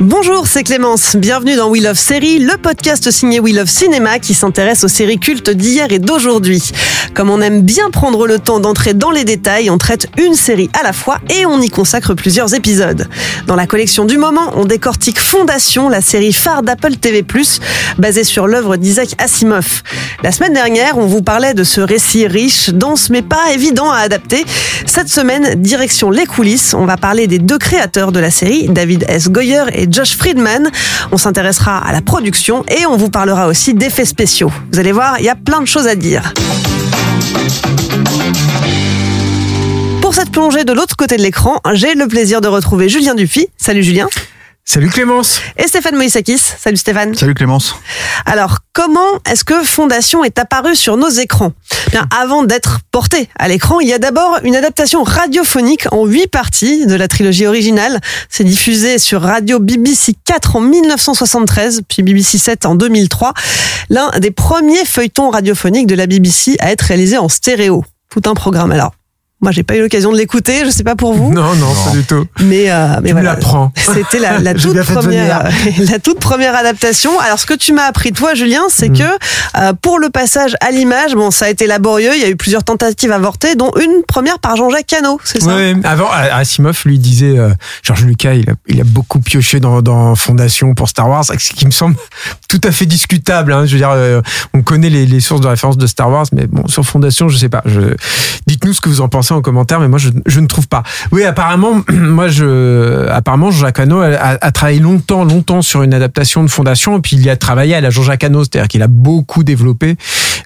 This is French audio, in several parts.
Bonjour, c'est Clémence. Bienvenue dans We Love Série, le podcast signé We Love Cinéma qui s'intéresse aux séries cultes d'hier et d'aujourd'hui. Comme on aime bien prendre le temps d'entrer dans les détails, on traite une série à la fois et on y consacre plusieurs épisodes. Dans la collection du moment, on décortique Fondation, la série phare d'Apple TV+, basée sur l'œuvre d'Isaac Asimov. La semaine dernière, on vous parlait de ce récit riche, dense mais pas évident à adapter. Cette semaine, direction les coulisses, on va parler des deux créateurs de la série, David S. Goyer et Josh Friedman. On s'intéressera à la production et on vous parlera aussi d'effets spéciaux. Vous allez voir, il y a plein de choses à dire. Pour cette plongée de l'autre côté de l'écran, j'ai le plaisir de retrouver Julien Dupy. Salut Julien. Salut Clémence. Et Stéphane Moïsakis. Salut Stéphane. Salut Clémence. Alors, comment est-ce que Fondation est apparu sur nos écrans? Bien, avant d'être porté à l'écran, il y a d'abord une adaptation radiophonique en huit parties de la trilogie originale. C'est diffusé sur radio BBC 4 en 1973, puis BBC 7 en 2003. L'un des premiers feuilletons radiophoniques de la BBC à être réalisé en stéréo. Tout un programme alors. Moi, j'ai pas eu l'occasion de l'écouter. Je sais pas pour vous. Non, non, pas du tout. Mais, euh, mais Tu me voilà. l'apprends. C'était la, la toute première, la toute première adaptation. Alors, ce que tu m'as appris toi, Julien, c'est Mm. que euh, pour le passage à l'image, bon, ça a été laborieux. Il y a eu plusieurs tentatives avortées, dont une première par Jean-Jacques Cano. C'est ça? Ouais, avant, Asimov lui disait, euh, Georges Lucas, il a, il a beaucoup pioché dans, dans Fondation pour Star Wars, ce qui me semble tout à fait discutable. Hein. Je veux dire, euh, on connaît les, les sources de référence de Star Wars, mais bon, sur Fondation, je sais pas. Je... Dites-nous ce que vous en pensez en commentaire, mais moi, je, ne trouve pas. Oui, apparemment, moi, je, apparemment, Jean-Jacques Hano a, travaillé longtemps, longtemps sur une adaptation de Fondation, et puis il y a travaillé à la Jean-Jacques Hano, c'est-à-dire qu'il a beaucoup développé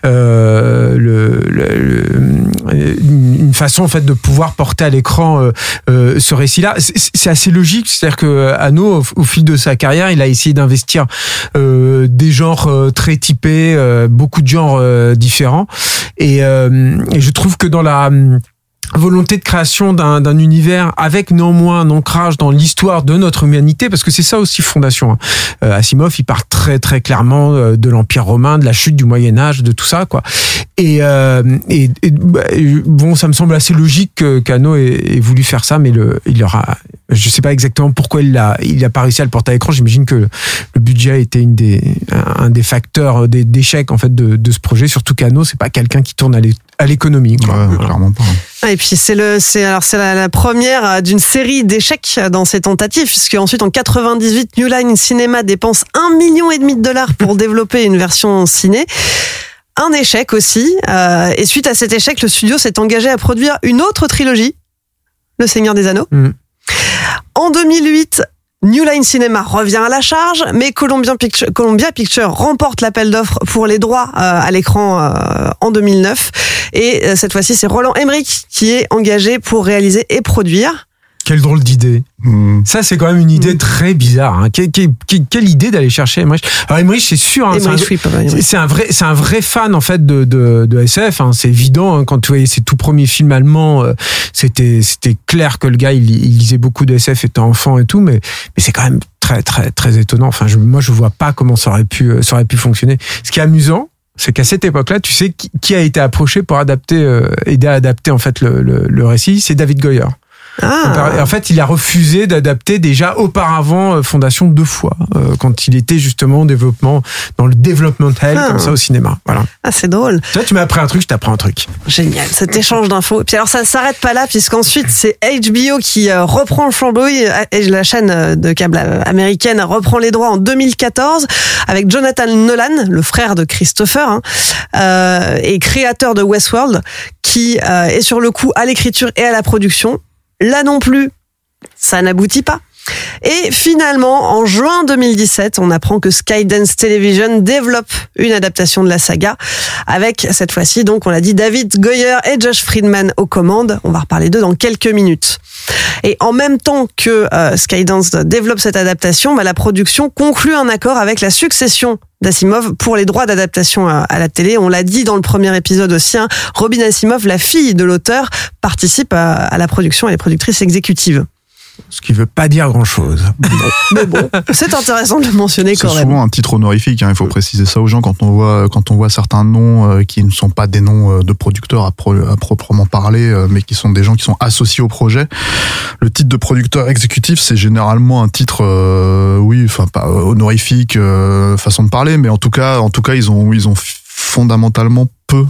euh, le, le- une façon en fait de pouvoir porter à l'écran euh, euh, ce récit-là. C'est- assez logique, c'est-à-dire que Hano, au, fil de sa carrière, il a essayé d'investir euh, des genres euh, très typés, euh, beaucoup de genres euh, différents, et, euh, et je trouve que dans la volonté de création d'un d'un univers avec néanmoins un ancrage dans l'histoire de notre humanité parce que c'est ça aussi fondation hein. Euh, Asimov il part très très clairement euh, de l'empire romain de la chute du Moyen Âge de tout ça quoi et, euh, et, et, bah, bon ça me semble assez logique que Cano ait, ait voulu faire ça mais le il aura je sais pas exactement pourquoi il a il a pas réussi à le porter à l'écran j'imagine que le budget été une des un des facteurs des- d'échec en fait de, de ce projet surtout Cano c'est pas quelqu'un qui tourne à l'é- à l'économie. Voilà. clairement pas. Et puis c'est le, c'est alors c'est la, la première d'une série d'échecs dans ces tentatives, puisque ensuite en 98, New Line Cinema dépense un million et demi de dollars pour développer une version ciné. Un échec aussi. euh, et suite à cet échec, le studio s'est engagé à produire une autre trilogie, Le Seigneur des Anneaux. Mm. En 2008. New Line Cinema revient à la charge, mais Columbia Pictures remporte l'appel d'offres pour les droits euh, à l'écran euh, en 2009. Et euh, cette fois-ci, c'est Roland Emmerich qui est engagé pour réaliser et produire. Quelle drôle d'idée. Hmm. Ça, c'est quand même une idée très bizarre. Hein. Quelle, idée d'aller chercher Emmerich? Alors Emmerich, c'est sûr. hein, c'est un- vrai, c'est un vrai fan en fait de de, de SF. Hein. C'est évident quand tu voyais ses tout premiers films allemands. euh, c'était c'était clair que le gars il, il lisait beaucoup de SF étant enfant et tout, mais mais c'est quand même très très très étonnant. Enfin, je, moi je vois pas comment ça aurait pu euh, ça aurait pu fonctionner. Ce qui est amusant, c'est qu'à cette époque-là, tu sais qui, qui a été approché pour adapter, euh, aider à adapter en fait le, le, le récit, c'est David Goyer. Ah. En fait, il a refusé d'adapter déjà auparavant euh, Fondation deux fois, euh, quand il était justement au développement, dans le developmental, Ah. comme ça, au cinéma. Voilà. Ah, c'est drôle. Tu vois, tu m'as appris un truc, je t'apprends un truc. Génial, cet échange d'infos. Et puis alors ça ne s'arrête pas là, puisqu'ensuite c'est HBO qui euh, reprend le flambeau. Et la chaîne euh, de câble euh, américaine reprend les droits en 2014 avec Jonathan Nolan, le frère de Christopher, hein, euh, et créateur de Westworld, qui euh, est sur le coup à l'écriture et à la production. Là non plus, ça n'aboutit pas. Et finalement, en juin 2017, on apprend que Skydance Television développe une adaptation de la saga avec cette fois-ci, donc on l'a dit, David Goyer et Josh Friedman aux commandes. On va reparler d'eux dans quelques minutes. Et en même temps que euh, Skydance développe cette adaptation, bah, la production conclut un accord avec la succession d'Asimov pour les droits d'adaptation à, à la télé. On l'a dit dans le premier épisode aussi, hein, Robin Asimov, la fille de l'auteur, participe à, à la production, elle est productrice exécutive. Ce qui veut pas dire grand chose. Mais bon, c'est intéressant de le mentionner C'est quand même. souvent un titre honorifique, hein, il faut préciser ça aux gens quand on voit quand on voit certains noms euh, qui ne sont pas des noms euh, de producteurs à, pro- à proprement parler, euh, mais qui sont des gens qui sont associés au projet. Le titre de producteur exécutif, c'est généralement un titre, euh, oui, enfin pas honorifique, euh, façon de parler, mais en tout cas, en tout cas, ils ont ils ont fondamentalement peu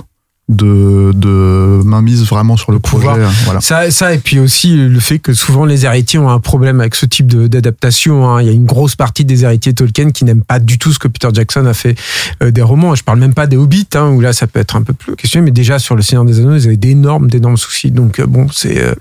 de de mainmise vraiment sur le projet. pouvoir. hein, Voilà. Ça, ça, et puis aussi le fait que souvent les héritiers ont un problème avec ce type d'adaptation. hein. Il y a une grosse partie des héritiers Tolkien qui n'aiment pas du tout ce que Peter Jackson a fait euh, des romans. Je parle même pas des Hobbits, hein, où là ça peut être un peu plus questionné, mais déjà sur le Seigneur des Anneaux, ils avaient d'énormes, d'énormes soucis. Donc euh, bon, c'est euh,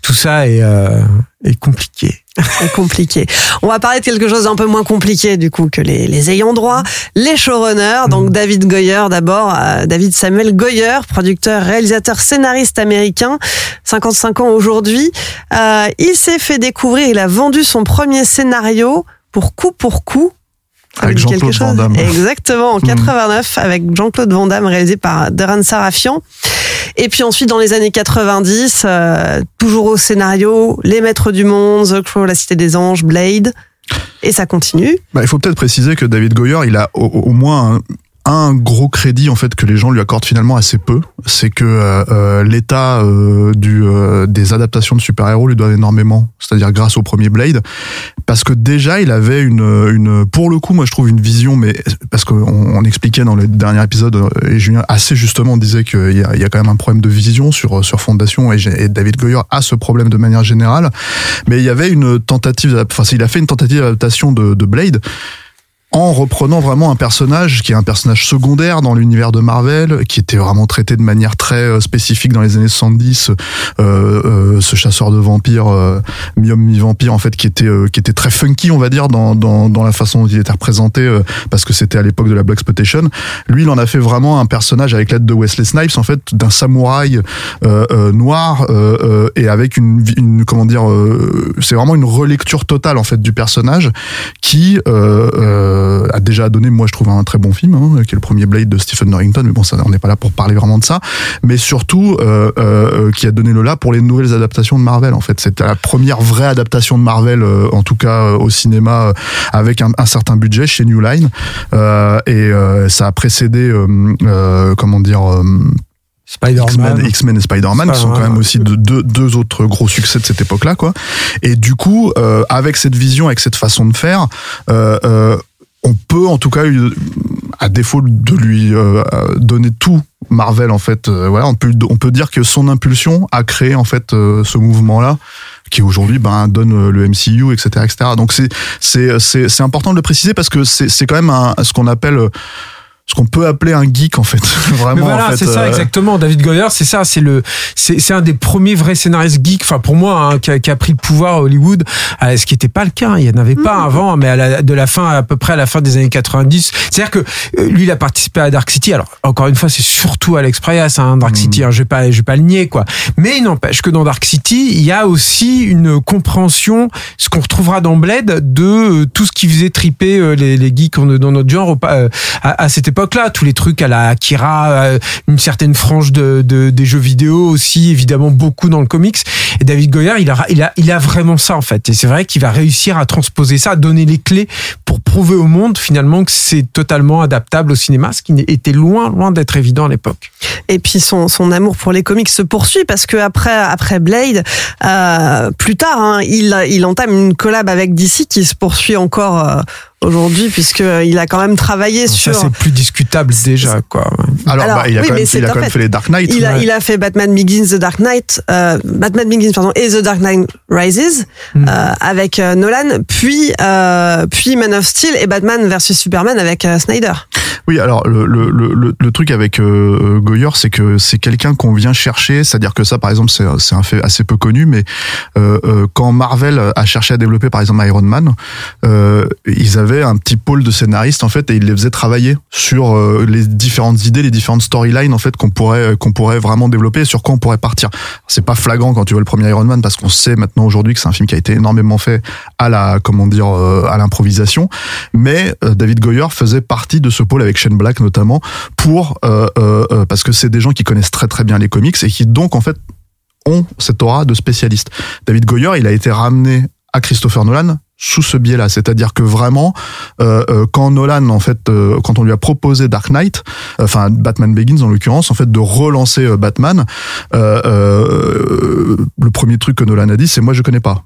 tout ça est, euh, est compliqué. C'est compliqué. On va parler de quelque chose d'un peu moins compliqué du coup que les, les ayants droit, les showrunners. Donc David Goyer d'abord, euh, David Samuel Goyer, producteur, réalisateur, scénariste américain, 55 ans aujourd'hui. Euh, il s'est fait découvrir, il a vendu son premier scénario pour coup pour coup. Avec Jean-Claude quelque chose Van Damme. Exactement, en Mhm. 89 avec Jean-Claude Van Damme réalisé par Darren Sarafian. Et puis ensuite, dans les années 90, euh, toujours au scénario, Les Maîtres du Monde, The Crow, La Cité des Anges, Blade. Et ça continue. Bah, il faut peut-être préciser que David Goyer, il a au, au moins un, gros crédit en fait que les gens lui accordent finalement assez peu, c'est que euh, euh, l'état euh, du euh, des adaptations de super-héros lui doit énormément, c'est-à-dire grâce au premier Blade, parce que déjà il avait une une pour le coup moi je trouve une vision, mais parce qu'on on expliquait dans le dernier épisode euh, et Julien assez justement disait qu'il y a, y a quand même un problème de vision sur sur Fondation et, et David Goyer a ce problème de manière générale, mais il y avait une tentative, enfin il a fait une tentative d'adaptation de, de Blade en reprenant vraiment un personnage qui est un personnage secondaire dans l'univers de Marvel, qui était vraiment traité de manière très euh, spécifique dans les années 70, euh, euh, ce chasseur de vampires, euh, mi-homme mi-vampire en fait, qui était euh, qui était très funky, on va dire, dans dans, dans la façon dont il était représenté, euh, parce que c'était à l'époque de la Black Exploitation. Lui, il en a fait vraiment un personnage avec l'aide de Wesley Snipes, en fait, d'un samouraï noir et avec une, une comment dire, c'est vraiment une relecture totale en fait du personnage qui euh, euh, a déjà donné, moi je trouve un très bon film, hein, qui est le premier Blade de Stephen Norrington, mais bon, ça, on n'est pas là pour parler vraiment de ça, mais surtout euh, euh, qui a donné le là pour les nouvelles adaptations de Marvel. En fait, c'était la première vraie adaptation de Marvel, en tout cas au cinéma, avec un, un certain budget chez New Line, et ça a précédé, comment dire. X-Men, Spider-Man. X-Men et Spider-Man, qui sont quand même aussi deux, deux, deux autres gros succès de cette époque-là, quoi. Et du coup, euh, avec cette vision, avec cette façon de faire, euh, euh, on peut en tout cas, euh, à défaut de lui euh, donner tout Marvel, en fait, euh, voilà, on peut, on peut dire que son impulsion a créé en fait euh, ce mouvement-là qui aujourd'hui ben donne euh, le MCU etc etc donc c'est c'est c'est important de le préciser parce que c'est c'est quand même un, ce qu'on appelle euh, ce qu'on peut appeler un geek en fait vraiment Mais voilà, en fait c'est ça euh, exactement. David Goyer, c'est ça, c'est le, c'est c'est un des premiers vrais scénaristes geeks. Enfin pour moi, hein, qui, a, qui a pris le pouvoir à Hollywood, euh, ce qui n'était pas le cas. hein. Il n'y en avait pas avant, mais à la, de la fin à peu près à la fin des années 90. C'est-à-dire que euh, lui, il a participé à Dark City. Alors encore une fois, c'est surtout Alex Proyas, hein, Dark City. hein, je vais pas, je vais pas le nier quoi. Mais il n'empêche que dans Dark City, il y a aussi une compréhension, ce qu'on retrouvera dans Blade, de euh, tout ce qui faisait triper euh, les, les geeks dans notre genre euh, à, à cette époque époque-là. Tous les trucs à la Akira, euh, une certaine frange de, de- des jeux vidéo aussi, évidemment beaucoup dans le comics. Et David Goyer, il a, il a, il a vraiment ça en fait. Et c'est vrai qu'il va réussir à transposer ça, à donner les clés pour prouver au monde finalement que c'est totalement adaptable au cinéma, ce qui était loin, loin d'être évident à l'époque. Et puis son, son amour pour les comics se poursuit parce que après après Blade, euh, plus tard, hein, il il entame une collab avec DC qui se poursuit encore euh, aujourd'hui puisque il a quand même travaillé Ça sur. c'est plus discutable déjà quoi. Alors, Alors, bah, il a oui, quand même, c'est il a un quand même fait. les Dark Knight. Il a, Ouais. il a fait Batman Begins, The Dark Knight, euh, Batman Begins pardon et The Dark Knight Rises Mm. euh, avec euh, Nolan, puis euh, puis Man of Steel et Batman versus Superman avec euh, Snyder. Oui, alors le, le, le, le- truc avec euh, Goyer, c'est que c'est quelqu'un qu'on vient chercher, c'est-à-dire que ça, par exemple, c'est c'est un fait assez peu connu, mais euh, euh, quand Marvel a cherché à développer, par exemple, Iron Man, euh, ils avaient un petit pôle de scénaristes en fait, et ils les faisaient travailler sur euh, les différentes idées, les différentes storylines en fait qu'on pourrait qu'on pourrait vraiment développer, et sur quoi on pourrait partir. C'est pas flagrant quand tu vois le premier Iron Man, parce qu'on sait maintenant aujourd'hui que c'est un film qui a été énormément fait à la comment dire euh, à l'improvisation, mais euh, David Goyer faisait partie de ce pôle avec Shane Black notamment pour euh, euh, euh, parce que c'est des gens qui connaissent très très bien les comics et qui donc en fait ont cette aura de spécialiste. David Goyer, il a été ramené à Christopher Nolan sous ce biais-là, c'est-à-dire que vraiment, euh, euh, quand Nolan, en fait, euh, quand on lui a proposé Dark Knight, enfin Batman Begins en l'occurrence, en fait, de relancer euh, Batman, euh, le premier truc que Nolan a dit, c'est moi je connais pas.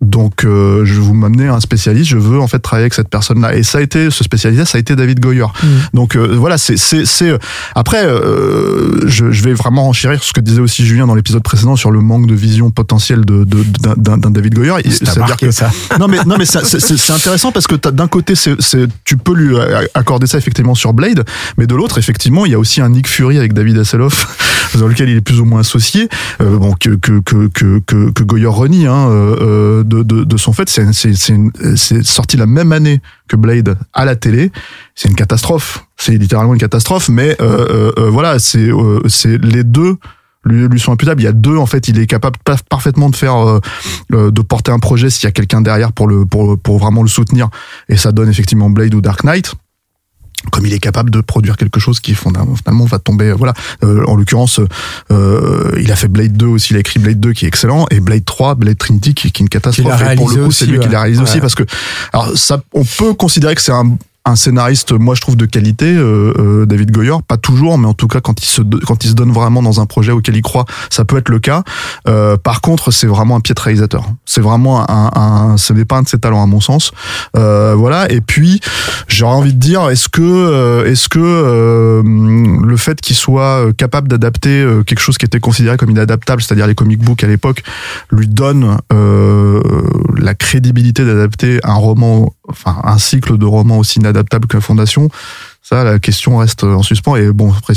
Donc, euh, je vais vous m'amener un spécialiste. Je veux en fait travailler avec cette personne-là. Et ça a été ce spécialiste, ça a été David Goyer. Donc euh, voilà, c'est c'est c'est. Après, euh, je, je vais vraiment enchérir ce que disait aussi Julien dans l'épisode précédent sur le manque de vision potentielle de de- d'un d'un- d'un David Goyer. C'est-à-dire que ça. non mais non mais ça, c'est intéressant parce que t'as- d'un côté c'est c'est tu peux lui accorder ça effectivement sur Blade, mais de l'autre effectivement il y a aussi un Nick Fury avec David Hasselhoff dans lequel il est plus ou moins associé, euh, bon que que que que que, que Goyer renie hein, euh, euh, de, de de son fait c'est sorti la même année que Blade à la télé, c'est une catastrophe, c'est littéralement une catastrophe, mais euh, euh, euh, voilà c'est euh, c'est les deux lui, lui sont imputables. Il y a deux, en fait, il est capable pa- parfaitement de faire, euh, euh, de porter un projet s'il y a quelqu'un derrière pour le, pour, pour vraiment le soutenir. Et ça donne effectivement Blade ou Dark Knight. Comme il est capable de produire quelque chose qui fondamentalement va tomber, euh, voilà. Euh, en l'occurrence, euh, il a fait Blade 2 aussi, il a écrit Blade 2 qui est excellent et Blade 3, Blade Trinity qui, qui est une catastrophe. Et pour le coup, c'est lui qui l'a réalisé aussi parce que, alors ça, on peut considérer que c'est un un scénariste, moi je trouve de qualité, euh, euh, David Goyer, pas toujours, mais en tout cas quand il se quand il se donne vraiment dans un projet auquel il croit, ça peut être le cas. Euh, par contre, c'est vraiment un pied de réalisateur. C'est vraiment un, un ce n'est pas un de ses talents à mon sens. Euh, voilà. Et puis j'aurais envie de dire, est-ce que euh, est-ce que euh, le fait qu'il soit capable d'adapter quelque chose qui était considéré comme inadaptable, c'est-à-dire les comic books à l'époque, lui donne la crédibilité d'adapter un roman, enfin un cycle de romans aussi inadaptable que Fondation. Ça, la question reste en suspens. Et bon, après,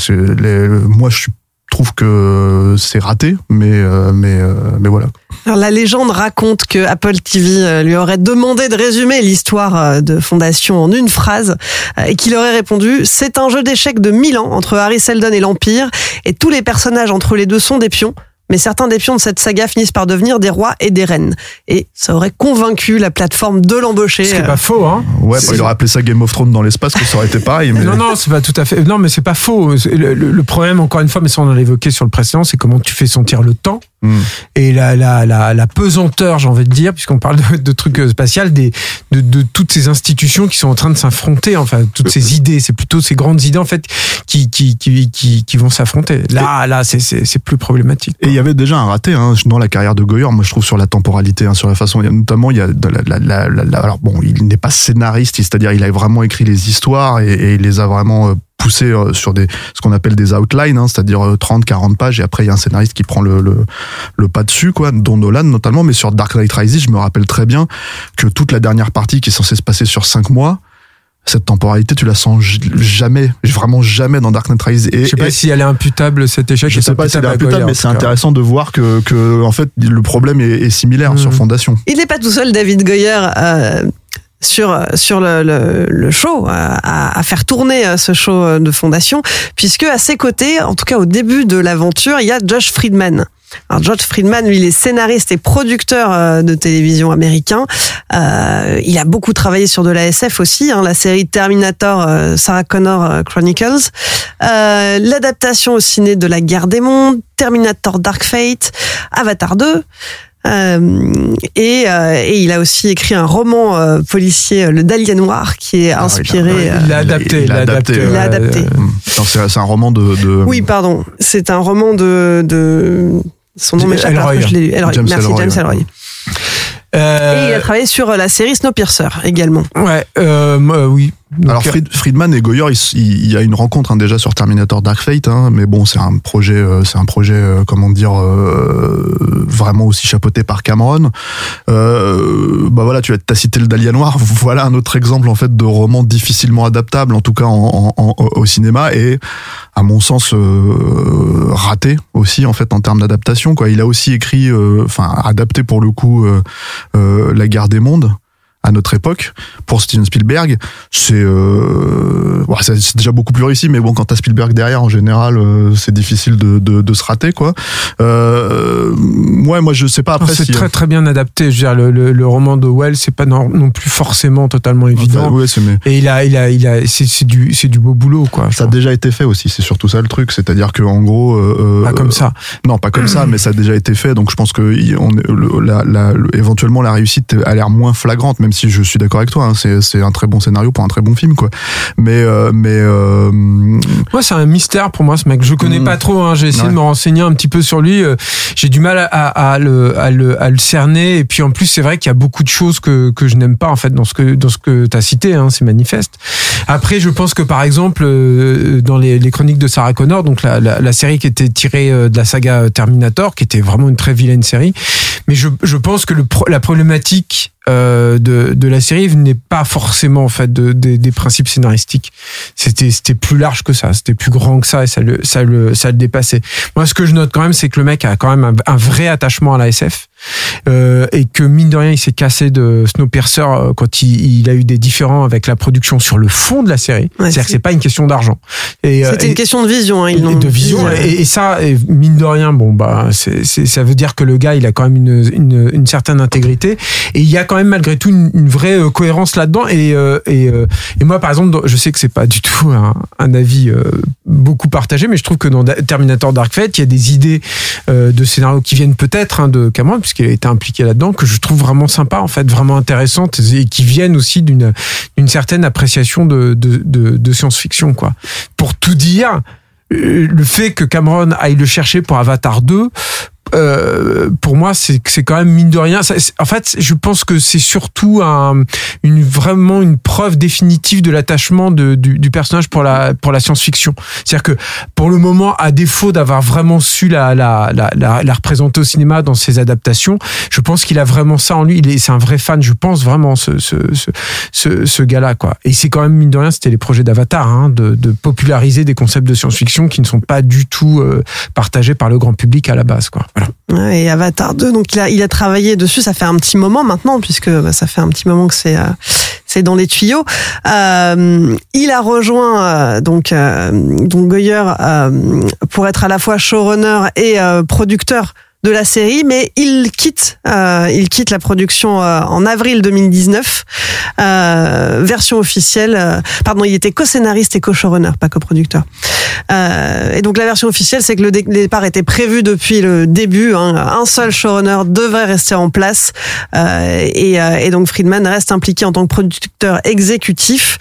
moi, je trouve que c'est raté, mais euh, mais euh, mais voilà. La légende raconte que Apple TV euh, lui aurait demandé de résumer l'histoire de Fondation en une phrase et qu'il aurait répondu c'est un jeu d'échecs de mille ans entre Harry Seldon et l'Empire et tous les personnages entre les deux sont des pions. Mais certains des pions de cette saga finissent par devenir des rois et des reines. Et ça aurait convaincu la plateforme de l'embaucher. Ce qui est euh, pas faux, hein. Ouais, C'est- bah, il aurait appelé ça Game of Thrones dans l'espace, que ça aurait été pareil. Mais... Non, non, c'est pas tout à fait. Non, mais c'est pas faux. C'est- Le, le- le problème, encore une fois, mais ça on l'a évoqué sur le précédent, c'est comment tu fais sentir le temps Hmm. et la, la, la, la pesanteur, j'ai envie de dire, puisqu'on parle de, de trucs euh, spatials, des, de, de toutes ces institutions qui sont en train de s'affronter, enfin, toutes ces idées, c'est plutôt ces grandes idées, en fait, qui, qui, qui, qui, qui vont s'affronter. Là, là, c'est, plus problématique. Et il y avait déjà un raté hein, dans la carrière de Goyer, moi je trouve sur la temporalité, hein, sur la façon, notamment il y a de la, alors bon, il n'est pas scénariste, c'est-à-dire il a vraiment écrit les histoires et, et il les a vraiment euh, poussées euh, sur des ce qu'on appelle des outlines, hein, c'est-à-dire euh, 30, 40 pages et après il y a un scénariste qui prend le, le, le pas dessus, quoi, dont Nolan notamment, mais sur Dark Knight Rises, je me rappelle très bien que toute la dernière partie qui est censée se passer sur 5 mois, cette temporalité, tu la sens jamais, vraiment jamais dans Dark Knight Rises. Et, Je sais pas et- si elle est imputable, cet échec. je est sais pas si c'est à imputable, mais c'est intéressant de voir que, que en fait, le problème est, est similaire Mhm. sur Fondation. Il n'est pas tout seul, David Goyer, euh, sur, sur le, show, euh, à, faire tourner euh, ce show de fondation, puisque à ses côtés, en tout cas au début de l'aventure, il y a Josh Friedman. Alors George Friedman, lui, il est scénariste et producteur euh, de télévision américain. Euh, il a beaucoup travaillé sur de la SF aussi, hein, la série Terminator, euh, Sarah Connor euh, Chronicles, euh, l'adaptation au ciné de La Guerre des Mondes, Terminator Dark Fate, Avatar 2. Euh, et, euh, et il a aussi écrit un roman euh, policier, Le Dahlia Noir, qui est inspiré. Il l'a adapté. il l'a adapté, C'est c'est un roman de. de Oui, pardon. C'est un roman de. de... Son nom m'échappe. Elroy. alors que Je l'ai lu. Elroy. James Merci, Elroy, James. Elroy. euh, Et il a travaillé sur la série Snowpiercer également. Ouais, euh, euh, oui. Donc, Alors Fried- Friedman et Goyer, il, y a une rencontre hein, déjà sur Terminator Dark Fate, hein, mais bon, c'est un projet, euh, c'est un projet, euh, comment dire, euh, vraiment aussi chapeauté par Cameron. Euh, bah voilà, tu as, cité le Dahlia Noir. Voilà un autre exemple en fait de roman difficilement adaptable, en tout cas en, en- en- au cinéma et à mon sens euh, raté aussi en fait en termes d'adaptation. Quoi, il a aussi écrit, euh, enfin adapté pour le coup, euh, euh, La Guerre des Mondes à notre époque pour Steven Spielberg c'est euh, ouais, c'est déjà beaucoup plus réussi mais bon quand t'as Spielberg derrière en général euh, c'est difficile de, de, de se rater quoi euh, ouais moi je sais pas après c'est si très très bien adapté. Je veux dire, le, le, le roman de Wells, c'est pas non, non plus forcément totalement évident. ouais, c'est mais Et il a, il a, il a, c'est du, c'est du beau boulot, quoi. ça a déjà été fait aussi c'est surtout ça le truc c'est-à-dire que en gros euh, Pas comme ça. non pas comme ça mais ça a déjà été fait donc je pense que on la, la- le- éventuellement la réussite a l'air moins flagrante même si je suis d'accord avec toi hein, c'est un très bon scénario pour un très bon film quoi mais euh, mais euh, Moi, c'est un mystère pour moi, ce mec. Je connais Mm. pas trop. Hein. J'ai essayé Ouais. de me renseigner un petit peu sur lui. Euh, J'ai du mal à, à, le, à, le, à le cerner. Et puis, en plus, c'est vrai qu'il y a beaucoup de choses que, que je n'aime pas, en fait, dans ce que, dans ce que tu as cité. Hein, c'est manifeste. Après, je pense que, par exemple, euh, dans les, les chroniques de Sarah Connor, donc la, la, la série qui était tirée euh, de la saga Terminator, qui était vraiment une très vilaine série. Mais je, je pense que le, la problématique euh, de, de la série n'est pas forcément en fait de, des- des principes scénaristiques. C'était c'était plus large que ça, c'était plus grand que ça et ça le ça le ça le dépassait. Moi, ce que je note quand même, c'est que le mec a quand même un, un vrai attachement à la SF euh, et que mine de rien, il s'est cassé de Snowpiercer euh, quand il, il a eu des différends avec la production sur le fond de la série. Ouais, C'est-à-dire que c'est- pas une question d'argent. Et, euh, C'était une question de vision. Hein, ils de vision et, et ça et mine de rien bon bah c'est- ça veut dire que le gars il a quand même une, une, une certaine intégrité et il y a quand même malgré tout une, vraie euh, cohérence là-dedans et euh, et, euh, et moi par exemple je sais que c'est pas du tout un, avis beaucoup partagé mais je trouve que dans Da- Terminator Dark Fate il y a des idées de scénario qui viennent peut-être hein, de Cameron puisqu'il a été impliqué là-dedans que je trouve vraiment sympa en fait vraiment intéressantes et qui viennent aussi d'une certaine appréciation de de, de, science-fiction quoi. Pour tout dire le fait que Cameron aille le chercher pour Avatar 2 euh, pour moi, c'est c'est quand même mine de rien. ça- en fait, je pense que c'est surtout un, une vraiment une preuve définitive de l'attachement du, du personnage pour la pour la science-fiction. C'est-à-dire que pour le moment, à défaut d'avoir vraiment su la la, la, la, la représenter au cinéma dans ses adaptations, je pense qu'il a vraiment ça en lui. Il est c'est un vrai fan. Je pense vraiment ce ce ce, ce, ce gars-là quoi. Et c'est quand même mine de rien, c'était les projets d'Avatar, hein, de, de populariser des concepts de science-fiction qui ne sont pas du tout euh, partagés par le grand public à la base quoi. Et Avatar 2, donc il a, il a travaillé dessus, ça fait un petit moment maintenant, puisque bah, ça fait un petit moment que c'est euh, c'est dans les tuyaux. Euh, il a rejoint euh, donc euh, donc Goyer euh, pour être à la fois showrunner et euh, producteur de la série, mais il quitte, euh, il quitte la production euh, en avril 2019. Euh, version officielle, euh, pardon, il était co-scénariste et co-showrunner, pas co-producteur. Euh, et donc la version officielle, c'est que le dé- départ était prévu depuis le début. hein. Un seul showrunner devrait rester en place, euh, et, et donc Friedman reste impliqué en tant que producteur exécutif.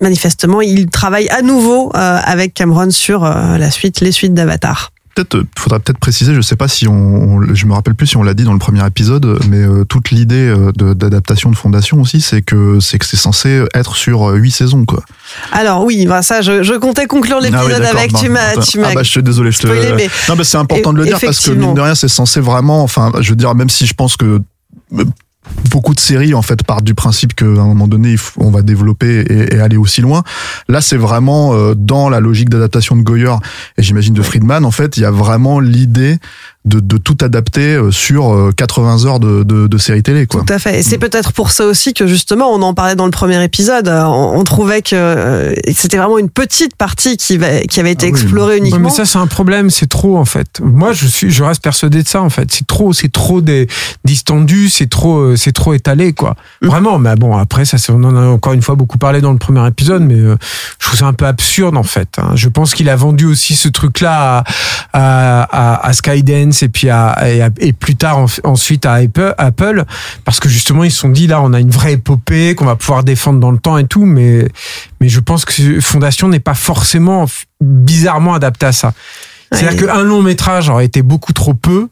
Manifestement, il travaille à nouveau avec Cameron sur la suite, les suites d'Avatar. Peut-être euh, faudra peut-être préciser je sais pas si on, on- je me rappelle plus si on l'a dit dans le premier épisode mais euh, toute l'idée euh, de- d'adaptation de fondation aussi c'est que c'est que c'est censé être sur huit saisons quoi Alors oui, bah ça, je, je comptais conclure l'épisode Ah oui, d'accord, avec. Tu m'as, tu m'as. ah bah je suis désolé je te spoilé, mais- non mais c'est important de le dire parce que mine de rien c'est censé vraiment enfin je veux dire même si je pense que beaucoup de séries en fait partent du principe qu'à un moment donné on va développer et, et aller aussi loin. Là c'est vraiment euh, dans la logique d'adaptation de Goyer et j'imagine de Friedman en fait il y a vraiment l'idée de, de tout adapter euh, sur euh, 80 heures de, de, de série télé. Quoi. Tout à fait. Et c'est Mm. peut-être pour ça aussi que justement, on en parlait dans le premier épisode. euh, On, on trouvait que euh, c'était vraiment une petite partie qui, va- qui avait été Ah oui, explorée Ouais, uniquement. mais ça c'est un problème, c'est trop en fait. Moi je suis, je reste persuadé de ça en fait. C'est trop, c'est trop des, distendu, c'est trop, euh, c'est trop étalé quoi. Mm. Vraiment. Mais bon après ça, c'est- on en a encore une fois beaucoup parlé dans le premier épisode, mais euh, je trouve ça un peu absurde en fait. hein. Je pense qu'il a vendu aussi ce truc là à, à, à, à Skydance et puis à, et, à- et plus tard en- ensuite à Apple, parce que justement ils se sont dit là on a une vraie épopée qu'on va pouvoir défendre dans le temps et tout, mais mais je pense que Fondation n'est pas forcément bizarrement adapté à ça. C'est-à-dire Ouais. qu'un long métrage aurait été beaucoup trop peu.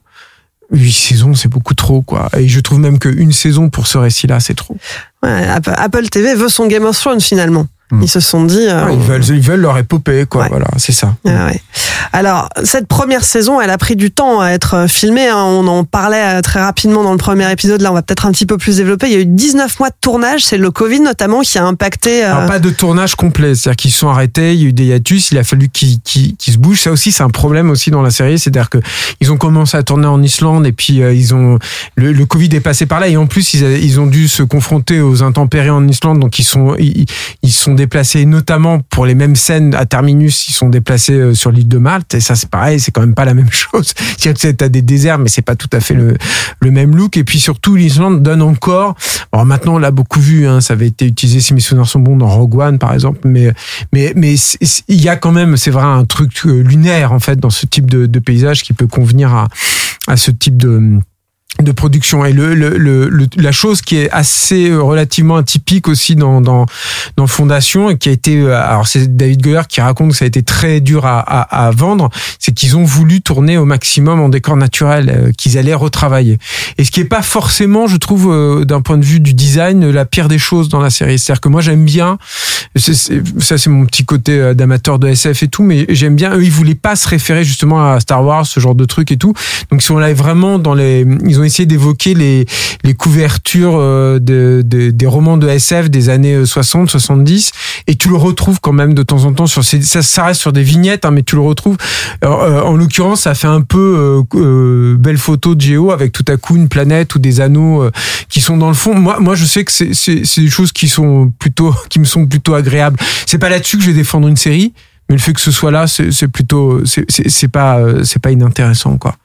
Huit saisons, c'est beaucoup trop, quoi. Et je trouve même qu'une saison pour ce récit-là, c'est trop. Ouais, Apple TV veut son Game of Thrones finalement. Mm. Ils se sont dit. euh, ils, veulent, ils veulent leur épopée, quoi. Ouais. Voilà, c'est ça. Ah ouais. Alors, cette première saison, elle a pris du temps à être filmée. hein. On en parlait euh, très rapidement dans le premier épisode. Là, on va peut-être un petit peu plus développer. Il y a eu 19 mois de tournage. C'est le Covid notamment qui a impacté. euh, Alors, pas de tournage complet. C'est-à-dire qu'ils sont arrêtés, il y a eu des hiatus, il a fallu qu'ils qu'ils- qu'ils se bougent. Ça aussi, c'est un problème aussi dans la série. C'est-à-dire que ils ont commencé à tourner en Islande et puis euh, ils ont le, le Covid est passé par là et en plus ils, ont dû se confronter aux intempéries en Islande. Donc ils sont ils, ils sont déplacés notamment pour les mêmes scènes à Terminus. Ils sont déplacés euh, sur l'île de Malte et ça c'est pareil, c'est quand même pas la même chose. C'est-à-dire que t'as des déserts, mais c'est pas tout à fait le, même look. Et puis surtout l'Islande donne encore. Alors maintenant on l'a beaucoup vu, hein, ça avait été utilisé si mes souvenirs sont bons dans Rogue One par exemple, mais mais mais il y a quand même, c'est vrai, un truc euh, lunaire en fait dans ce type de, de paysage qui peut convenir à à ce type de de production. Et le, le, le, la chose qui est assez euh, relativement atypique aussi dans dans dans Fondation et qui a été euh, alors c'est David Goyer qui raconte que ça a été très dur à, à, à vendre c'est qu'ils ont voulu tourner au maximum en décor naturel euh, qu'ils allaient retravailler. Et ce qui est pas forcément je trouve d'un point de vue du design la pire des choses dans la série. C'est-à-dire que moi j'aime bien ça c'est mon petit côté d'amateur de SF et tout mais j'aime bien eux ils voulaient pas se référer justement à Star Wars ce genre de truc et tout. Donc ils sont là vraiment dans les ils ont essayé d'évoquer les couvertures euh, de, de- des romans de SF des années euh, 60 70 et tu le retrouves quand même de temps en temps sur ça, reste sur des vignettes hein, mais tu le retrouves. Euh, en l'occurrence ça fait un peu euh, euh, belle photo de Géo avec tout à coup une planète ou des anneaux euh, qui sont dans le fond. Moi moi je sais que c'est des choses qui sont plutôt qui me sont plutôt agréables. C'est pas là-dessus que je vais défendre une série mais le fait que ce soit là c'est c'est plutôt c'est pas euh, c'est pas inintéressant quoi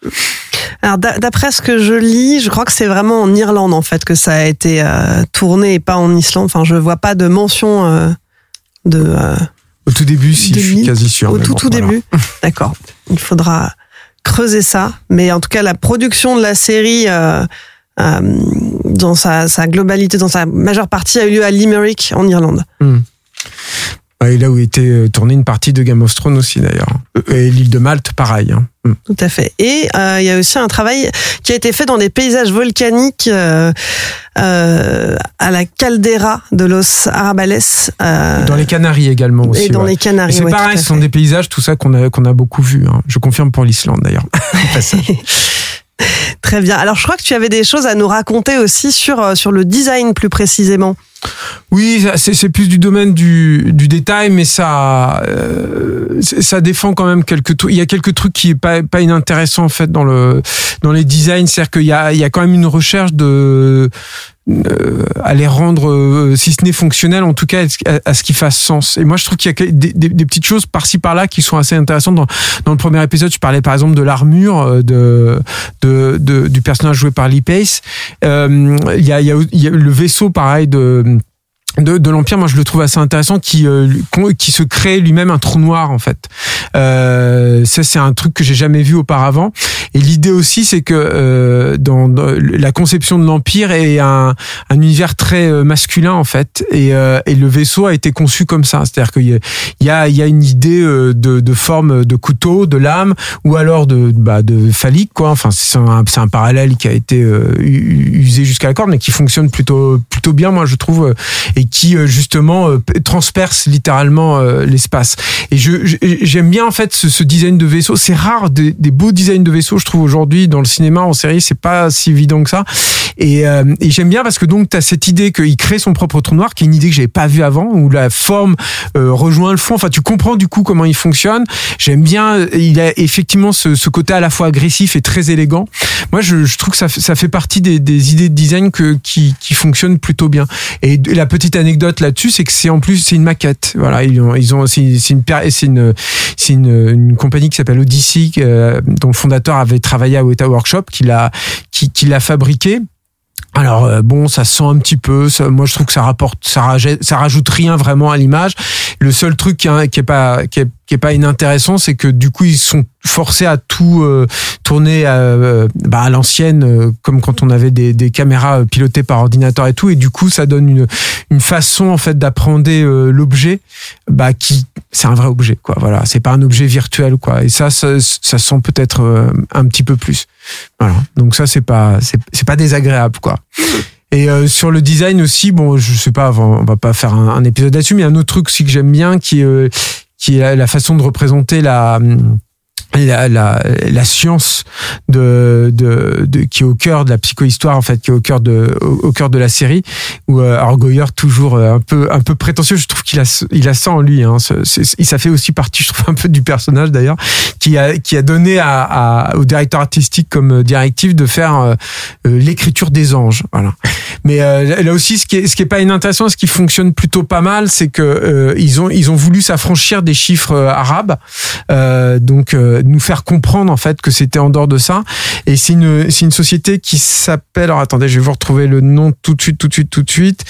Alors d'a- d'après ce que je lis, je crois que c'est vraiment en Irlande en fait que ça a été euh, tourné et pas en Islande. Enfin, je vois pas de mention euh, de euh, au tout début si je suis quasi sûr au tout bon, tout voilà. début. D'accord. Il faudra creuser ça. Mais en tout cas, la production de la série dans sa, sa globalité, dans sa majeure partie, a eu lieu à Limerick en Irlande. Ouais, et là où était euh, tournée une partie de Game of Thrones aussi d'ailleurs. Et l'île de Malte, pareil. hein. Mm. Tout à fait. Et euh, il y a aussi un travail qui a été fait dans des paysages volcaniques euh, euh, à la caldeira de Los Arabales. euh, Dans les Canaries également aussi. et dans ouais. les Canaries. c'est ouais, pareil, ce sont des paysages, tout ça qu'on a qu'on a beaucoup vu. hein. Je confirme pour l'Islande d'ailleurs. Très bien. Alors je crois que tu avais des choses à nous raconter aussi sur, euh, sur le design plus précisément. Oui, c'est plus du domaine du, du détail, mais ça, euh, ça défend quand même quelques trucs. Il y a quelques trucs qui est pas, pas inintéressants en fait dans le dans les designs, c'est-à-dire qu'il y a, il y a quand même une recherche de euh, à les rendre, euh, si ce n'est fonctionnel, en tout cas à, ce qui fasse sens. Et moi, je trouve qu'il y a des, des- petites choses par-ci par-là qui sont assez intéressantes. Dans, dans le premier épisode, je parlais par exemple de l'armure euh, de, de, de- du personnage joué par Lee Pace. Euh, Il y, a, y, a, y a le vaisseau, pareil, de de, de l'empire moi je le trouve assez intéressant qui euh, qui se crée lui-même un trou noir en fait. Euh, ça c'est un truc que j'ai jamais vu auparavant. Et l'idée aussi c'est que euh, dans, dans la conception de l'empire est un, un univers très euh, masculin en fait. Et, euh, et le vaisseau a été conçu comme ça. C'est-à-dire qu'il y a il y a, une idée euh, de, de forme de couteau de lame ou alors de bah, de phallique quoi. Enfin c'est un, un parallèle qui a été usé jusqu'à la corde mais qui fonctionne plutôt plutôt bien moi je trouve et qui euh, justement euh, transperce littéralement euh, l'espace. Et je j'aime bien en fait ce, ce design de vaisseau. C'est rare des, des beaux designs de vaisseaux, je trouve aujourd'hui dans le cinéma, en série, c'est pas si évident que ça. Et, euh, et j'aime bien parce que donc tu as cette idée qu'il crée son propre trou noir, qui est une idée que j'avais pas vue avant, où la forme euh, rejoint le fond. Enfin, tu comprends du coup comment il fonctionne. J'aime bien. Il a effectivement ce, ce côté à la fois agressif et très élégant. Moi, je, je trouve que ça, ça fait partie des, des idées de design que, qui, qui fonctionnent plutôt bien. Et la petite anecdote là-dessus, c'est que c'est en plus c'est une maquette. Voilà, ils ont, ils ont c'est une c'est une c'est une, une compagnie qui s'appelle Odyssey, euh, dont le fondateur avait travaillé à Weta Workshop, qui l'a qui, qui l'a fabriqué. Alors euh, bon, ça sent un petit peu. ça- moi, je trouve que ça rapporte, ça rajoute, ça rajoute rien vraiment à l'image. Le seul truc qui est, qui est pas, qui est, qui est pas inintéressant, c'est que du coup, ils sont forcés à tout euh, tourner à, euh, bah, à l'ancienne, euh, comme quand on avait des, des caméras euh, pilotées par ordinateur et tout. Et du coup, ça donne une, une façon en fait d'appréhender euh, l'objet, bah qui, c'est un vrai objet, quoi. Voilà, c'est pas un objet virtuel, quoi. Et ça, ça, ça sent peut-être euh, un petit peu plus. Voilà. Donc ça, c'est pas, c'est pas désagréable, quoi. Et euh, sur le design aussi, bon, je sais pas, on va pas faire un, épisode là-dessus, mais il y a un autre truc aussi que j'aime bien, qui euh, qui est la, façon de représenter la hum, la, la, la science de, de, de qui est au cœur de la psychohistoire en fait qui est au cœur de au, cœur de la série où euh, toujours euh, un peu un peu prétentieux je trouve qu'il a il a ça en lui hein, ça fait aussi partie je trouve un peu du personnage d'ailleurs qui a qui a donné à, à- au directeur artistique comme directive de faire euh, euh, l'écriture des anges voilà. Mais euh, là aussi ce qui est ce qui est pas inintéressant ce qui fonctionne plutôt pas mal c'est que euh, ils ont ils ont voulu s'affranchir des chiffres arabes donc nous faire comprendre en fait que c'était en dehors de ça. Et c'est une c'est une société qui s'appelle alors attendez je vais vous retrouver le nom tout de suite tout de suite tout de suite.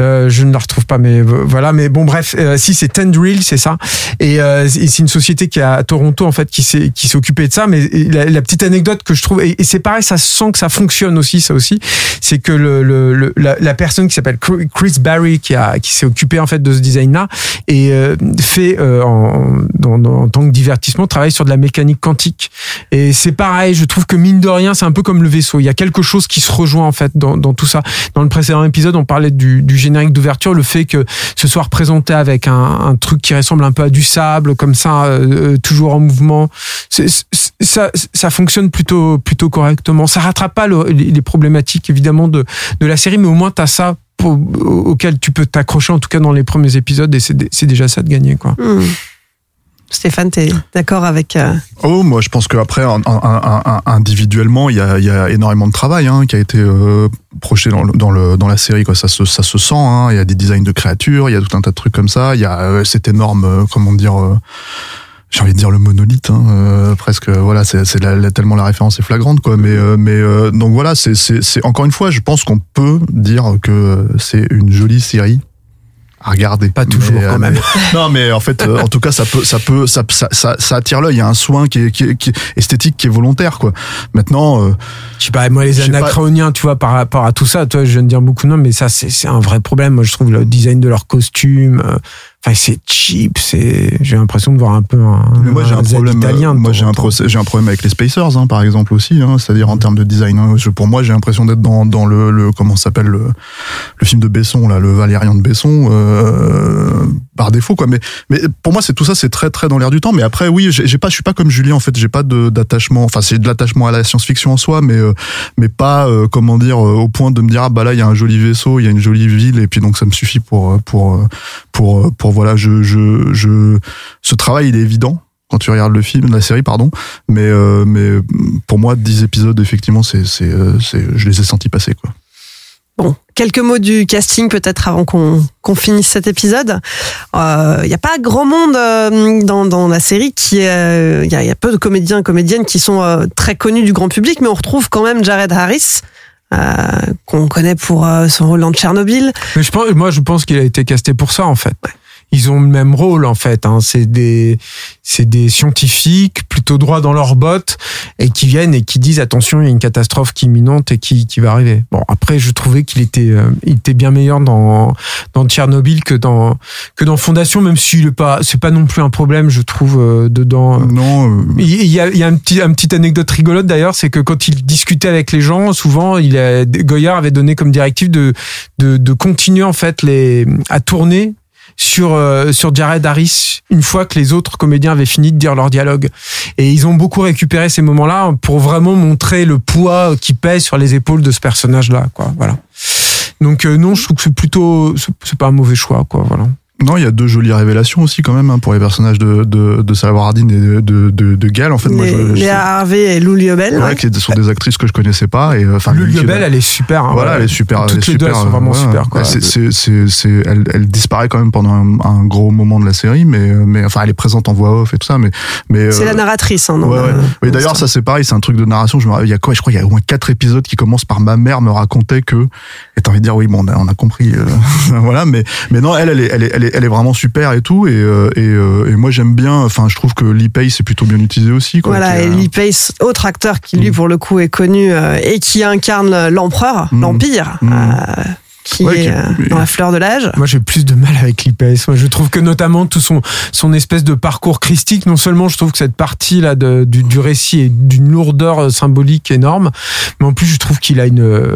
Euh, je ne la retrouve pas mais euh, voilà. Mais bon bref euh, si c'est Tendril c'est ça. Et euh, c'est une société qui est à Toronto en fait qui s'est qui s'est occupée de ça. Mais la, petite anecdote que je trouve et, c'est pareil ça sent que ça fonctionne aussi ça aussi. C'est que le, le, le- la, personne qui s'appelle Chris Barry qui a qui s'est occupé en fait de ce design là et euh, fait en, dans, dans- en tant que divertissement travaille sur de la mécanique quantique. Et c'est pareil je trouve que mine de rien c'est un peu comme le vaisseau. Il y a quelque chose qui se rejoint en fait dans, tout ça. Dans le précédent épisode on parlait du, générique d'ouverture le fait que ce soit représenté avec un, truc qui ressemble un peu à du sable comme ça euh, euh, toujours en mouvement. Ça ça fonctionne plutôt plutôt correctement. Ça rattrape pas le- les problématiques évidemment de de la série mais au moins t'as ça auquel tu peux t'accrocher en tout cas dans les premiers épisodes et c'est dé- c'est déjà ça de gagner quoi. Hmm. Stéphane, t'es d'accord avec euh, Oh, moi je pense qu'après, individuellement, il y a, énormément de travail hein, qui a été euh, projeté dans, dans, la série. Ça, se, ça se sent, hein. il y a des designs de créatures, il y a tout un tas de trucs comme ça, il y a euh, cette énorme, euh, comment dire... j'ai envie de dire le monolithe, hein, presque. Voilà, c'est tellement la référence est flagrante, quoi. Mais, donc voilà, c'est- encore une fois, je pense qu'on peut dire que c'est une jolie série à regarder. Pas toujours, Mais, euh, quand même. mais- non, mais en fait, euh, en tout cas, ça peut, ça peut, ça, ça, ça, ça attire l'œil. Il y a un soin qui est, qui est, qui est esthétique, qui est volontaire, quoi. Maintenant, euh, je sais pas moi les pas. anachroniens tu vois par rapport à tout ça toi je viens de dire beaucoup noms mais ça c'est c'est un vrai problème moi je trouve le design de leurs costumes euh, enfin c'est cheap c'est j'ai l'impression de voir un peu un, Mais moi j'ai un Z problème. italien moi j'ai un, j'ai un problème avec les Spacers, hein, par exemple aussi. Hein, C'est-à-dire en termes de design. hein. Je- pour moi, j'ai l'impression d'être dans, dans le, le comment s'appelle le, le film de Besson, là, le Valérian de Besson, euh, par défaut, quoi. Mais, mais pour moi, c'est tout ça, c'est très très dans l'air du temps. Mais après, oui, j'ai pas, je suis pas comme Julien en fait. J'ai pas de- d'attachement. Enfin, c'est de l'attachement à la science-fiction en soi, mais euh, mais pas euh, comment dire euh, au point de me dire ah bah là il y a un joli vaisseau, il y a une jolie ville, et puis donc ça me suffit pour euh, pour pour euh, pour voilà, je je je ce travail il est évident quand tu regardes le film, la série, pardon. Mais, euh, mais pour moi, 10 épisodes, effectivement, c'est, c'est, euh, c'est, je les ai sentis passer, quoi. Bon, quelques mots du casting peut-être avant qu'on qu'on finisse cet épisode. Il n'y a pas grand monde euh, dans, dans la série qui euh, Il y, a, y a peu de comédiens comédiennes qui sont euh, très connus du grand public, mais on retrouve quand même Jared Harris, euh, qu'on connaît pour euh, son rôle dans Tchernobyl. Mais je pense, moi, je pense qu'il a été casté pour ça, en fait. Ils ont le même rôle en fait. Hein. C'est des, c'est des scientifiques plutôt droits dans leurs bottes et qui viennent et qui disent attention, il y a une catastrophe qui est imminente et qui, qui va arriver. Bon, après, je trouvais qu'il était, euh, il était bien meilleur dans dans Tchernobyl que dans que dans Fondation, même si est pas, c'est pas non plus un problème, je trouve euh, dedans. Non. euh, Il y a, il y a un petit, un petite anecdote rigolote d'ailleurs, c'est que quand il discutait avec les gens, souvent, il a, Goyard avait donné comme directive de, de, de continuer en fait les, à tourner sur euh, sur Jared Harris une fois que les autres comédiens avaient fini de dire leur dialogue. Et ils ont beaucoup récupéré ces moments-là pour vraiment montrer le poids qui pèse sur les épaules de ce personnage-là quoi. Voilà. Donc euh, non je trouve que c'est plutôt c'est pas un mauvais choix quoi. Voilà Non, il y a deux jolies révélations aussi quand même hein, pour les personnages de de, de Salvador Hardin et de de, de, de Gal. En fait, moi, je, je- Léa Harvey et Lou Liobel. ouais, ouais. qui sont des actrices que je connaissais pas et euh, enfin Liobel va- elle est super hein, voilà, elle est super. toutes elle est les deux elles sont vraiment euh, super quoi C'est, c'est, c'est, c'est- elle, elle disparaît quand même pendant un, un gros moment de la série, mais, euh, mais enfin, elle est présente en voix off et tout ça, mais, mais. C'est euh, la narratrice. Hein, dans Ouais, ouais. Oui, d'ailleurs, ça c'est pareil, c'est un truc de narration. Je me rappelle, il y a quoi Je crois qu'il y a au moins quatre épisodes qui commencent par ma mère me racontait que. Et t'as envie de dire oui, bon, on a, on a compris, euh, voilà. Mais mais non, elle, elle est, elle est, elle est, elle est vraiment super et tout. Et euh, et, euh, et moi j'aime bien. Enfin, je trouve que Lee Pace est plutôt bien utilisé aussi. Quoi, Voilà, et Lee Pace, autre acteur qui lui Mm. pour le coup est connu euh, et qui incarne l'empereur, Mm. l'empire, Mm. euh, qui Ouais, est qui- dans la fleur de l'âge. Moi, j'ai plus de mal avec l'IPS. Moi, je trouve que notamment tout son son espèce de parcours christique, non seulement je trouve que cette partie là de, du, du récit est d'une lourdeur symbolique énorme, mais en plus je trouve qu'il a une euh,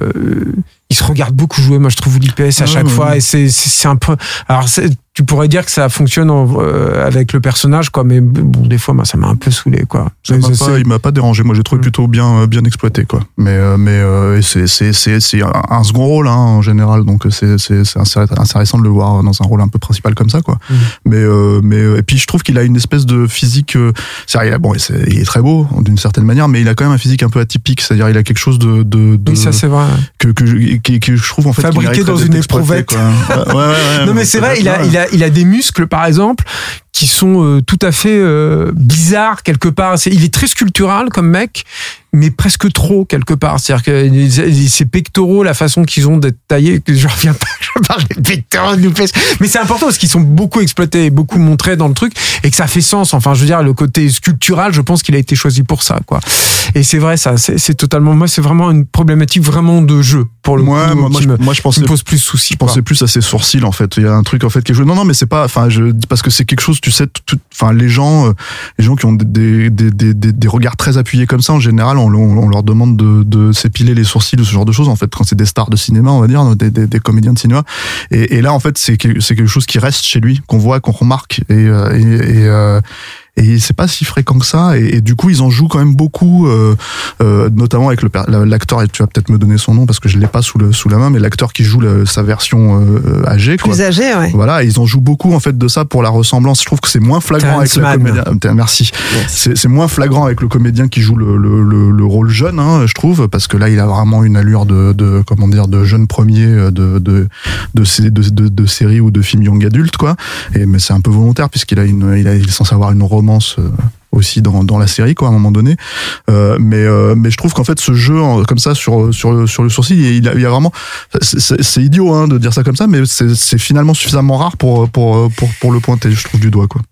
il se regarde beaucoup jouer. Moi, je trouve l'IPS à Ah, chaque ouais, fois ouais. et c'est un peu. Alors, c'est- tu pourrais dire que ça fonctionne en- euh, avec le personnage, quoi. Mais bon, des fois, moi, ça m'a un peu saoulé, quoi. Ça m'a C'est- pas- il m'a pas dérangé. Moi, j'ai trouvé Mm. plutôt bien, euh, bien exploité, quoi. Mais, euh, mais euh, c'est, c'est, c'est, c'est un, second rôle hein, en général, donc c'est, c'est, c'est intéressant de le voir dans un rôle un peu principal comme ça, quoi. Mm. Mais, euh, mais et puis je trouve qu'il a une espèce de physique. A- bon, c'est- il est très beau d'une certaine manière, mais il a quand même un physique un peu atypique. C'est-à-dire, il a quelque chose de, de, de Oui, ça c'est vrai. que, que, que je trouve en fait Fabriqué dans une éprouvette. quoi. Ouais, ouais, ouais, non mais c'est vrai, il a. il a, des muscles par exemple qui sont euh, tout à fait euh, bizarres quelque part. Il est très sculptural comme mec, mais presque trop quelque part. C'est-à-dire que ses pectoraux, la façon qu'ils ont d'être taillés, que je reviens pas, je parle des pectoraux, mais c'est important parce qu'ils sont beaucoup exploités et beaucoup montrés dans le truc et que ça fait sens. Enfin, je veux dire, le côté sculptural, je pense qu'il a été choisi pour ça, quoi. Et c'est vrai, ça, c'est, totalement, moi, c'est vraiment une problématique vraiment de jeu pour le Ouais, coup, moi, moi, qui, je, me, moi, je qui pensais me pose plus de soucis. Je pensais plus à ses sourcils en fait. Il y a un truc en fait quelque chose. Non non mais c'est pas. Enfin je dis parce que c'est quelque chose. Tu sais. Enfin les gens, euh, les gens qui ont des des, des, des, regards très appuyés comme ça en général, on, leur demande de, de s'épiler les sourcils ou ce genre de choses en fait quand c'est des stars de cinéma on va dire des, des, des comédiens de cinéma. Et, et là en fait c'est quelque chose qui reste chez lui qu'on voit qu'on remarque et euh, et, et euh, et c'est pas si fréquent que ça et, et du coup ils en jouent quand même beaucoup euh, euh, notamment avec le l'acteur et tu vas peut-être me donner son nom parce que je l'ai pas sous le sous la main mais l'acteur qui joue le- sa version euh, âgée quoi Plus âgé, ouais. voilà, ils en jouent beaucoup en fait de ça pour la ressemblance. Je trouve que c'est moins flagrant avec le comédien. Euh, Merci. C'est c'est moins flagrant avec le comédien qui joue le, le, le, le rôle jeune, hein, je trouve, parce que là, il a vraiment une allure de, de comment dire de jeune premier euh, de de de, de, de, de série ou de film young adulte quoi. Et mais c'est un peu volontaire puisqu'il a une il, a, il est censé avoir une romance. euh, aussi dans, dans la série quoi à un moment donné euh, mais euh, mais je trouve qu'en fait ce jeu comme ça sur sur le sur le sourcil il y a, vraiment c'est- idiot hein, de dire ça comme ça mais c'est finalement suffisamment rare pour pour pour pour le pointer je trouve du doigt quoi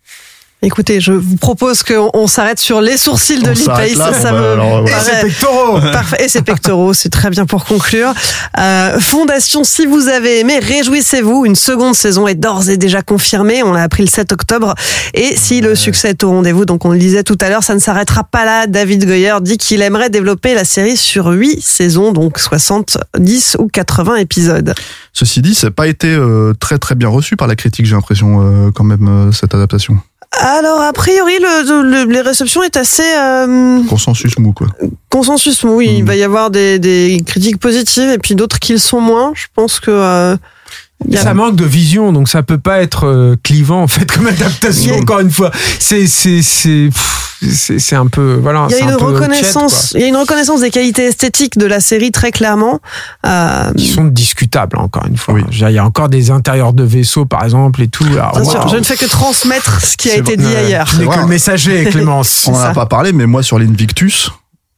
Écoutez, je vous propose qu'on on s'arrête sur les sourcils de là, Ça, ça bon, bah, me alors, voilà. Et ses pectoraux Parfait. Et ses pectoraux, c'est très bien pour conclure. Euh, Fondation, si vous avez aimé, réjouissez-vous. Une seconde saison est d'ores et déjà confirmée. On l'a appris le 7 octobre. Et si le succès est au rendez-vous, donc on le disait tout à l'heure, ça ne s'arrêtera pas là. David Goyer dit qu'il aimerait développer la série sur 8 saisons, donc 70 ou 80 épisodes. Ceci dit, ça n'a pas été euh, très très bien reçu par la critique, j'ai l'impression euh, quand même euh, cette adaptation. Alors, a priori, le, le- les réceptions est assez euh, Consensus mou quoi. consensus. Oui, il Mhm. va y avoir des, des critiques positives et puis d'autres qui le sont moins. Je pense que... euh, il y a- Ça manque de vision, donc ça peut pas être euh, clivant en fait comme adaptation. Yeah. Encore une fois, c'est c'est c'est c'est c'est un peu voilà. Il y a une un reconnaissance, tiède, il y a une reconnaissance des qualités esthétiques de la série très clairement. Euh, qui sont discutables encore une fois. Oui. Il y a encore des intérieurs de vaisseaux par exemple et tout. Alors, sûr, je ne fais que transmettre ce qui a été dit Ouais. ailleurs. C'est que le messager, Clémence. On en a pas parlé, mais moi sur l'Invictus,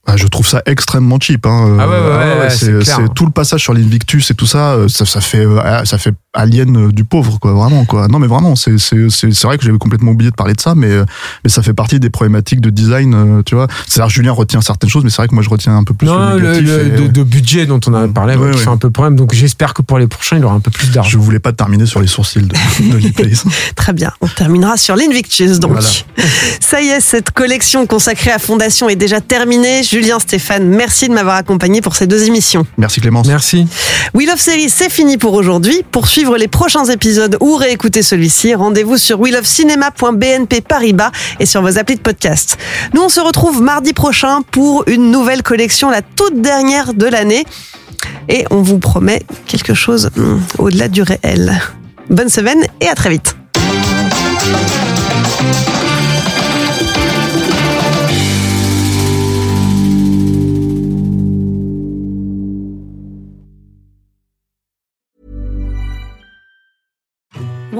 bah, je trouve ça extrêmement cheap. Hein. Ah ouais, ouais, ouais, ouais, c'est tout le passage sur l'Invictus et tout ça, euh, ça, ça fait euh, ça fait alien euh, du pauvre, quoi, vraiment, quoi. Non, mais vraiment, c'est c'est c'est c'est vrai que j'avais complètement oublié de parler de ça, mais euh, mais ça fait partie des problématiques de design, euh, tu vois. C'est-à-dire Julien retient certaines choses, mais c'est vrai que moi je retiens un peu plus Non, le le, négatif. le- et- de, de budget dont on a parlé, Ouais, ouais, qui ouais. sont un peu problème. Donc j'espère que pour les prochains, il aura un peu plus Je d'argent. voulais pas terminer sur les sourcils de, de. Très bien, on terminera sur l'Invictus donc. Voilà. Ça y est, cette collection consacrée à Fondation est déjà terminée. Julien Stéphane, merci de m'avoir accompagné pour ces deux émissions. Merci Clémence. Merci. Wheel of Series, c'est fini pour aujourd'hui. Suivre les prochains épisodes ou réécouter celui-ci, rendez-vous sur wheelofcinema.bnp Paribas et sur vos applis de podcast. Nous, on se retrouve mardi prochain pour une nouvelle collection, la toute dernière de l'année. Et on vous promet quelque chose hum, au-delà du réel. Bonne semaine et à très vite.